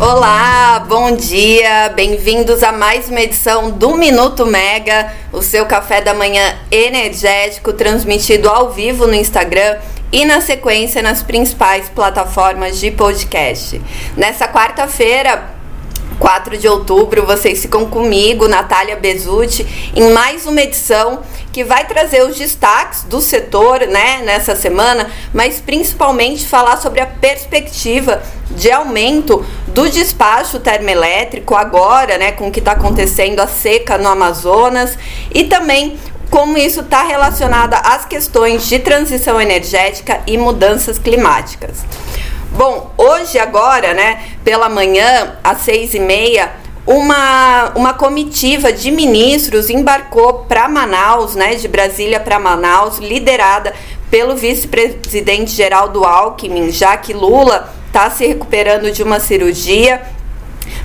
Olá, bom dia, bem-vindos a mais uma edição do Minuto Mega, o seu café da manhã energético transmitido ao vivo no Instagram e na sequência nas principais plataformas de podcast. Nessa quarta-feira, 4 de outubro, vocês ficam comigo, Natália Bezutti, em mais uma edição que vai trazer os destaques do setor, né, nessa semana, mas principalmente falar sobre a perspectiva de aumento do despacho termoelétrico agora, né, com o que está acontecendo a seca no Amazonas e também como isso está relacionado às questões de transição energética e mudanças climáticas. Bom, hoje agora, né, pela manhã, às seis e meia, uma, uma comitiva de ministros embarcou para Manaus, né, de Brasília para Manaus, liderada pelo vice-presidente Geraldo Alckmin, já que Lula está se recuperando de uma cirurgia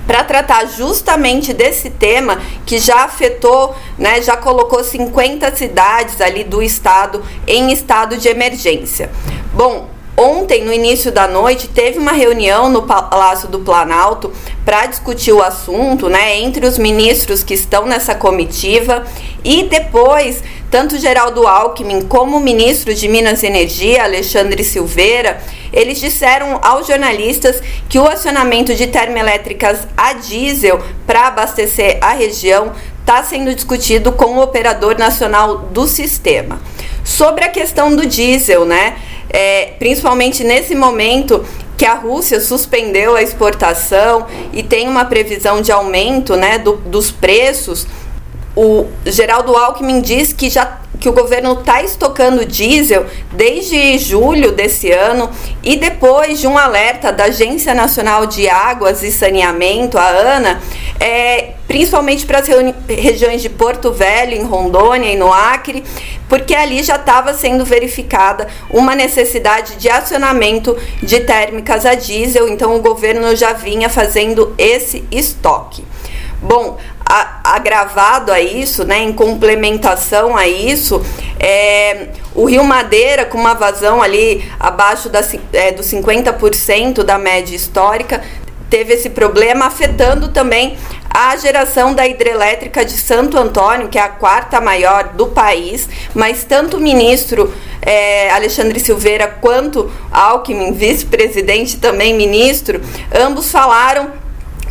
para tratar justamente desse tema que já afetou, né, já colocou 50 cidades ali do estado em estado de emergência. Bom, Ontem, no início da noite, teve uma reunião no Palácio do Planalto para discutir o assunto, né, entre os ministros que estão nessa comitiva e depois, tanto Geraldo Alckmin como o ministro de Minas e Energia, Alexandre Silveira, eles disseram aos jornalistas que o acionamento de termoelétricas a diesel para abastecer a região está sendo discutido com o operador nacional do sistema. Sobre a questão do diesel, né? É, principalmente nesse momento que a Rússia suspendeu a exportação e tem uma previsão de aumento né, do, dos preços, o Geraldo Alckmin diz que já que o governo está estocando diesel desde julho desse ano e depois de um alerta da Agência Nacional de Águas e Saneamento, a ANA, é, principalmente para as regiões de Porto Velho, em Rondônia e no Acre, porque ali já estava sendo verificada uma necessidade de acionamento de térmicas a diesel, então o governo já vinha fazendo esse estoque. Bom, agravado a isso, né, em complementação a isso, é, o Rio Madeira, com uma vazão ali abaixo da, é, dos 50% da média histórica, teve esse problema, afetando também a geração da hidrelétrica de Santo Antônio, que é a quarta maior do país, mas tanto o ministro é, Alexandre Silveira quanto Alckmin, vice-presidente também ministro, ambos falaram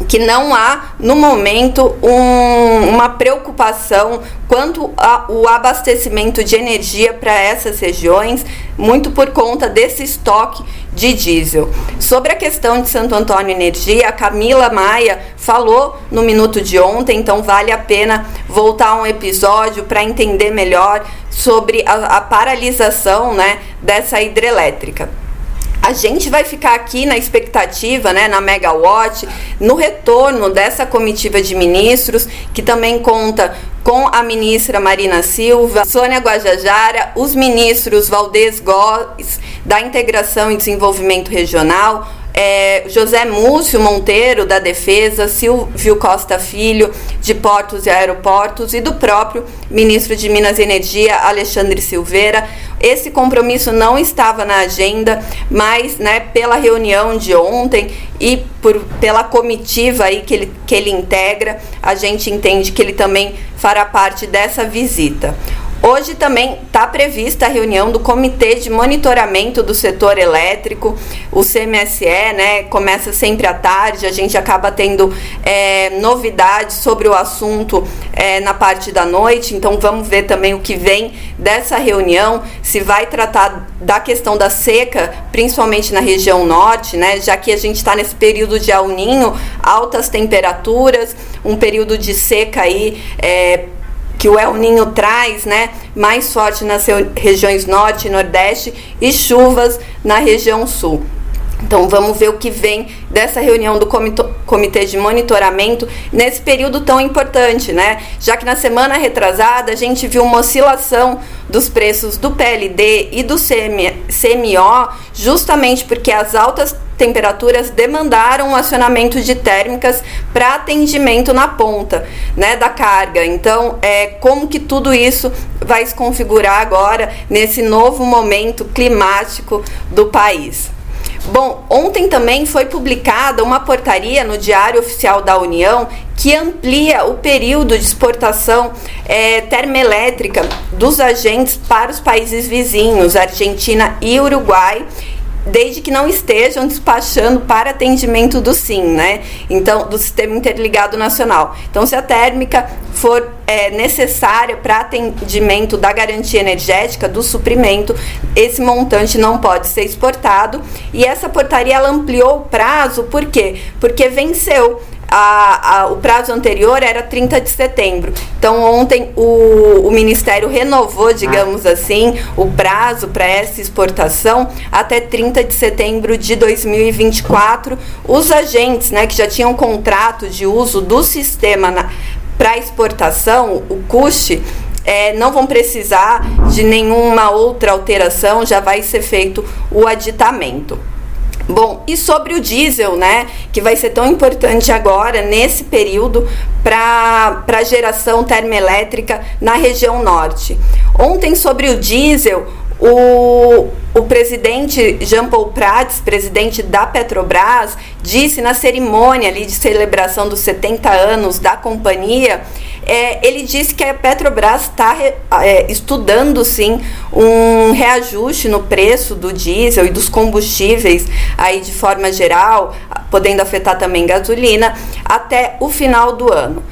que não há, no momento, um, uma preocupação quanto ao abastecimento de energia para essas regiões, muito por conta desse estoque de diesel. Sobre a questão de Santo Antônio Energia, a Camila Maia falou no minuto de ontem, então vale a pena voltar a um episódio para entender melhor sobre a, a paralisação né, dessa hidrelétrica. A gente vai ficar aqui na expectativa, né, na Megawatt, no retorno dessa comitiva de ministros, que também conta com a ministra Marina Silva, Sônia Guajajara, os ministros Valdez Góes, da Integração e Desenvolvimento Regional, é, José Múcio Monteiro, da Defesa, Silvio Costa Filho, de Portos e Aeroportos, e do próprio ministro de Minas e Energia, Alexandre Silveira. Esse compromisso não estava na agenda, mas né, pela reunião de ontem e por, pela comitiva aí que ele, que ele integra, a gente entende que ele também fará parte dessa visita. Hoje também está prevista a reunião do Comitê de Monitoramento do Setor Elétrico, o CMSE, né? Começa sempre à tarde, a gente acaba tendo é, novidades sobre o assunto é, na parte da noite, então vamos ver também o que vem dessa reunião, se vai tratar da questão da seca, principalmente na região norte, né? Já que a gente está nesse período de El Ninho, altas temperaturas, um período de seca aí. É, que o El Ninho traz, né, mais forte nas regiões norte e nordeste e chuvas na região sul. Então vamos ver o que vem dessa reunião do comitê de monitoramento nesse período tão importante, né? Já que na semana retrasada a gente viu uma oscilação dos preços do PLD e do CMO, justamente porque as altas temperaturas demandaram o acionamento de térmicas para atendimento na ponta, né, da carga. Então, é como que tudo isso vai se configurar agora nesse novo momento climático do país. Bom, ontem também foi publicada uma portaria no Diário Oficial da União que amplia o período de exportação é, termoelétrica dos agentes para os países vizinhos, Argentina e Uruguai, desde que não estejam despachando para atendimento do SIM, né? Então, do Sistema Interligado Nacional. Então, se a térmica for é, necessária para atendimento da garantia energética, do suprimento, esse montante não pode ser exportado. E essa portaria ela ampliou o prazo, por quê? Porque venceu a, a, o prazo anterior era 30 de setembro. Então, ontem o, o Ministério renovou, digamos ah. assim, o prazo para essa exportação até 30 de setembro de 2024. Os agentes né, que já tinham contrato de uso do sistema para exportação, o CUST, é, não vão precisar de nenhuma outra alteração, já vai ser feito o aditamento. Bom, e sobre o diesel, né, que vai ser tão importante agora, nesse período, para a geração termoelétrica na região norte. Ontem, sobre o diesel, o, o presidente Jean Paul Prats, presidente da Petrobras, disse na cerimônia ali de celebração dos 70 anos da companhia é, ele disse que a Petrobras está é, estudando sim um reajuste no preço do diesel e dos combustíveis aí de forma geral, podendo afetar também gasolina, até o final do ano.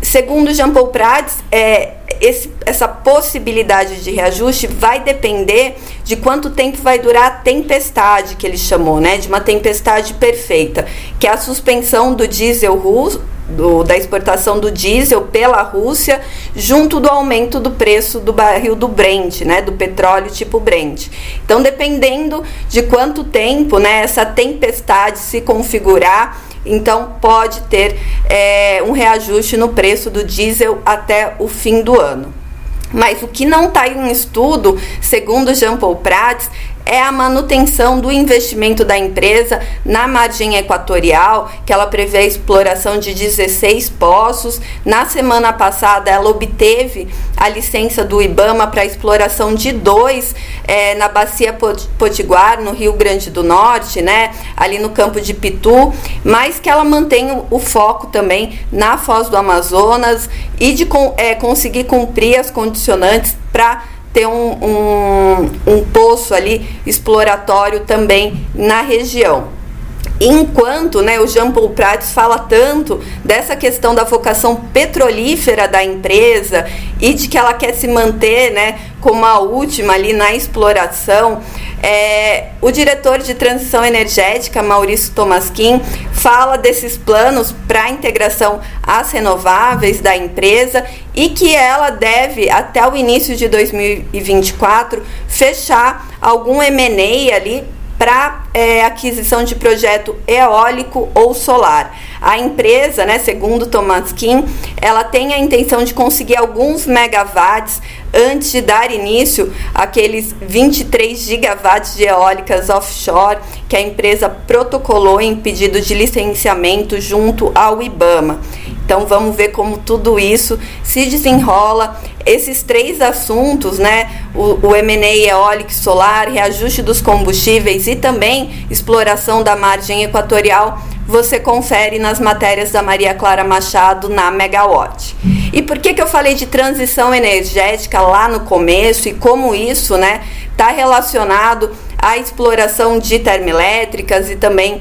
Segundo Jean Paul Prats, é, esse, essa possibilidade de reajuste vai depender de quanto tempo vai durar a tempestade que ele chamou, né? De uma tempestade perfeita, que é a suspensão do diesel russo do, da exportação do diesel pela Rússia, junto do aumento do preço do barril do Brent, né, do petróleo tipo Brent. Então, dependendo de quanto tempo né, essa tempestade se configurar, então pode ter é, um reajuste no preço do diesel até o fim do ano. Mas o que não está em estudo, segundo Jean Paul Prats, é a manutenção do investimento da empresa na margem equatorial, que ela prevê a exploração de 16 poços. Na semana passada, ela obteve a licença do IBAMA para a exploração de dois é, na Bacia Potiguar, no Rio Grande do Norte, né, ali no campo de Pitu, mas que ela mantém o, o foco também na Foz do Amazonas e de é, conseguir cumprir as condicionantes para ter um, um, um poço ali exploratório também na região. Enquanto né, o Jean Paul Prats fala tanto dessa questão da vocação petrolífera da empresa e de que ela quer se manter né, como a última ali na exploração, é, o diretor de transição energética, Maurício Tomasquim, fala desses planos para a integração às renováveis da empresa e que ela deve, até o início de 2024, fechar algum M&A ali para é, aquisição de projeto eólico ou solar. A empresa, né, segundo Thomas Kim, ela tem a intenção de conseguir alguns megawatts antes de dar início àqueles 23 gigawatts de eólicas offshore que a empresa protocolou em pedido de licenciamento junto ao IBAMA. Então vamos ver como tudo isso se desenrola. Esses três assuntos, né? O, o M&A eólico solar, reajuste dos combustíveis e também exploração da margem equatorial, você confere nas matérias da Maria Clara Machado na Megawatt. E por que, que eu falei de transição energética lá no começo e como isso né, está relacionado à exploração de termoelétricas e também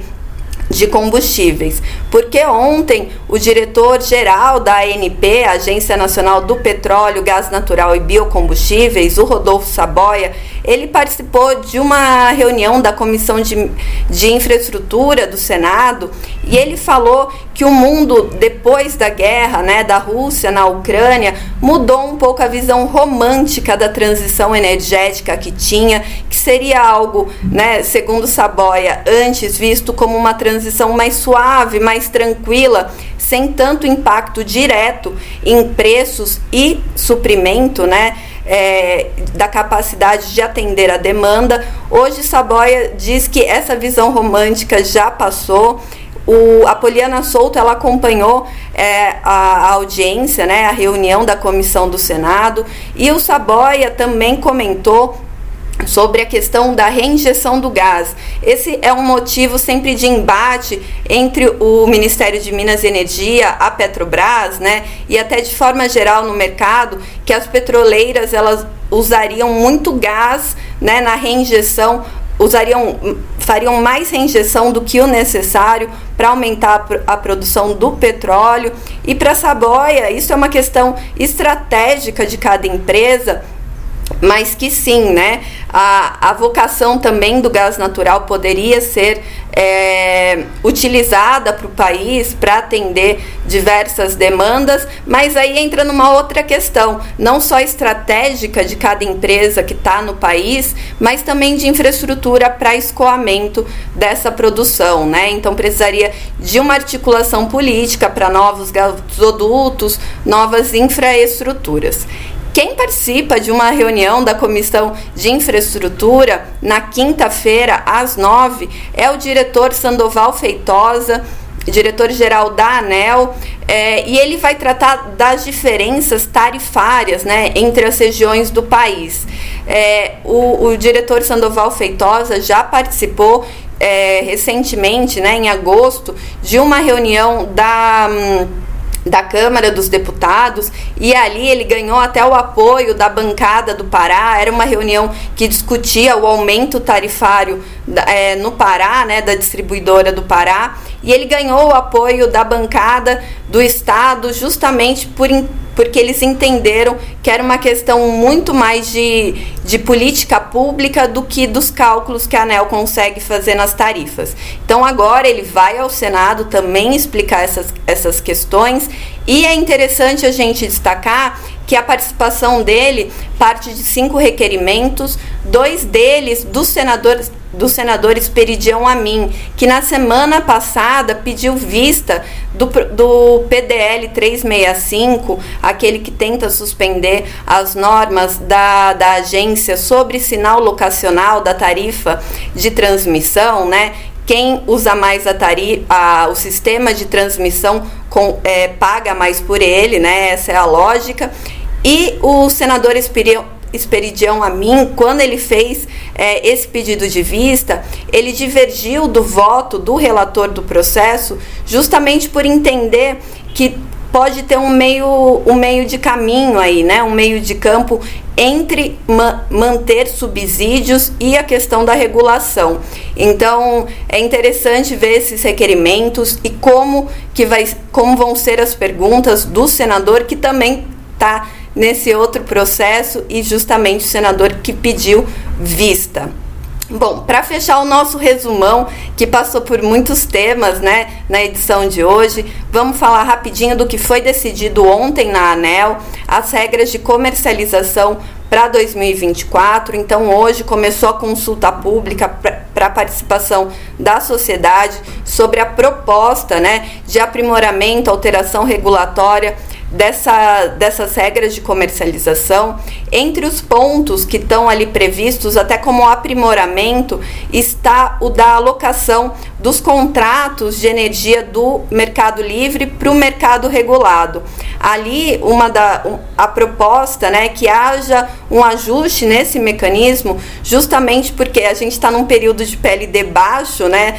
de combustíveis. Porque ontem o diretor-geral da ANP, Agência Nacional do Petróleo, Gás Natural e Biocombustíveis, o Rodolfo Saboia, ele participou de uma reunião da Comissão de, de Infraestrutura do Senado e ele falou que o mundo, depois da guerra né, da Rússia na Ucrânia, mudou um pouco a visão romântica da transição energética que tinha, que seria algo, né, segundo Saboia, antes visto como uma transição mais suave, mais tranquila, sem tanto impacto direto em preços e suprimento, né? É, da capacidade de atender a demanda. Hoje, Saboia diz que essa visão romântica já passou o, a Poliana Souto ela acompanhou é, a, a, audiência, né, a reunião da comissão do Senado, e o Saboia também comentou sobre a questão da reinjeção do gás. Esse é um motivo sempre de embate entre o Ministério de Minas e Energia, a Petrobras, né, e até de forma geral no mercado, que as petroleiras elas usariam muito gás, né, na reinjeção usariam, fariam mais reinjeção do que o necessário para aumentar a produção do petróleo. E para Saboia, isso é uma questão estratégica de cada empresa mas que sim, né, a, a vocação também do gás natural poderia ser é, utilizada para o país para atender diversas demandas, mas aí entra numa outra questão, não só estratégica de cada empresa que está no país, mas também de infraestrutura para escoamento dessa produção, né? Então precisaria de uma articulação política para novos gasodutos, novas infraestruturas. Quem participa de uma reunião da Comissão de Infraestrutura na quinta-feira, às nove, é o diretor Sandoval Feitosa, diretor-geral da ANEL, é, e ele vai tratar das diferenças tarifárias né, entre as regiões do país. É, o, o, diretor Sandoval Feitosa já participou é, recentemente, né, em agosto, de uma reunião da. Hum, da Câmara dos Deputados e ali ele ganhou até o apoio da bancada do Pará. Era uma reunião que discutia o aumento tarifário é, no Pará, né, da distribuidora do Pará, e ele ganhou o apoio da bancada do Estado justamente por porque eles entenderam que era uma questão muito mais de, de política pública do que dos cálculos que a ANEL consegue fazer nas tarifas. Então agora ele vai ao Senado também explicar essas, essas questões e é interessante a gente destacar que a participação dele parte de cinco requerimentos, dois deles dos senadores do senador Esperidião Amin, que na semana passada pediu vista do, do PDL 365, aquele que tenta suspender as normas da, da agência sobre sinal locacional da tarifa de transmissão, né? Quem usa mais a tarifa, o sistema de transmissão com, é, paga mais por ele, né? Essa é a lógica. E o senador Esperidião Esperidião a mim, quando ele fez é, esse pedido de vista, ele divergiu do voto do relator do processo, justamente por entender que pode ter um meio, um meio de caminho aí, né? um meio de campo entre ma manter subsídios e a questão da regulação. Então é interessante ver esses requerimentos e como, que vai, como vão ser as perguntas do senador que também está nesse outro processo e justamente o senador que pediu vista. Bom, para fechar o nosso resumão, que passou por muitos temas né, na edição de hoje, vamos falar rapidinho do que foi decidido ontem na ANEL, as regras de comercialização para 2024. Então, hoje começou a consulta pública para a participação da sociedade sobre a proposta né, de aprimoramento, alteração regulatória dessa, dessas regras de comercialização, entre os pontos que estão ali previstos, até como aprimoramento, está o da alocação dos contratos de energia do mercado livre para o mercado regulado. Ali, uma da, a proposta né, que haja um ajuste nesse mecanismo, justamente porque a gente está num período de PLD baixo, né,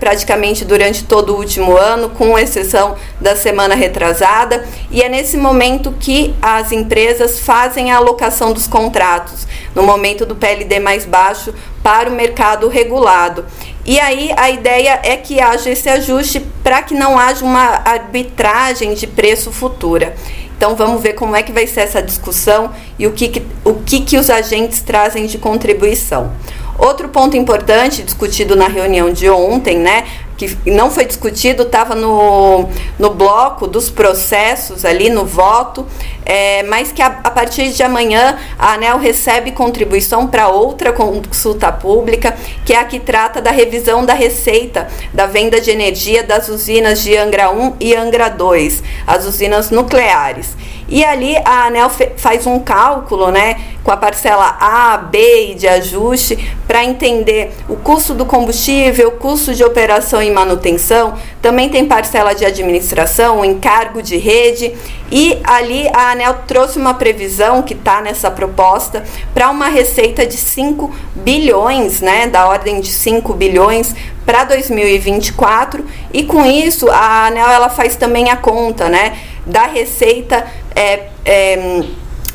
praticamente durante todo o último ano, com exceção da semana retrasada, e é nesse momento que as empresas fazem a alocação dos contratos, no momento do PLD mais baixo, para o mercado regulado. E aí a ideia é que haja esse ajuste para que não haja uma arbitragem de preço futura. Então vamos ver como é que vai ser essa discussão e o que, que o que, que os agentes trazem de contribuição. Outro ponto importante discutido na reunião de ontem, né, que não foi discutido, estava no, no bloco dos processos ali no voto, é, mas que a, a, partir de amanhã a ANEL recebe contribuição para outra consulta pública, que é a que trata da revisão da receita da venda de energia das usinas de Angra 1 e Angra 2, as usinas nucleares. E ali a ANEL faz um cálculo, né, com a parcela A, B e de ajuste para entender o custo do combustível, o custo de operação e manutenção, também tem parcela de administração, encargo de rede. E ali a ANEL trouxe uma previsão que está nessa proposta para uma receita de 5 bilhões, né, da ordem de 5 bilhões para 2024 e com isso a ANEL ela faz também a conta, né, da receita é, é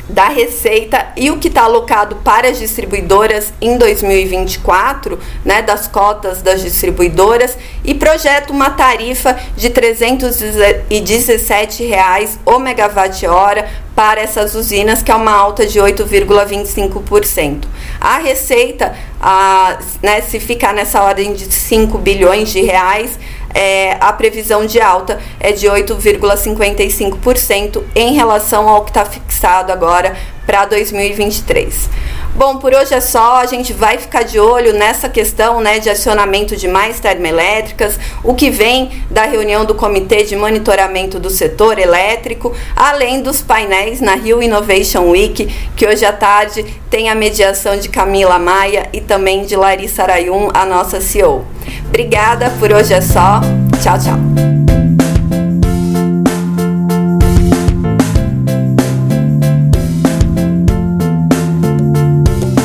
da receita e o que está alocado para as distribuidoras em 2024, né, das cotas das distribuidoras, e projeta uma tarifa de 317 reais o megawatt-hora para essas usinas, que é uma alta de 8,25%. A receita, a, né, se ficar nessa ordem de 5 bilhões de reais, é, a previsão de alta é de 8,55% em relação ao que está fixado agora para 2023. Bom, por hoje é só. A gente vai ficar de olho nessa questão né, de acionamento de mais termoelétricas, o que vem da reunião do Comitê de Monitoramento do Setor Elétrico, além dos painéis na Rio Innovation Week, que hoje à tarde tem a mediação de Camila Maia e também de Larissa Arayum, a nossa CEO. Obrigada, por hoje é só. Tchau, tchau.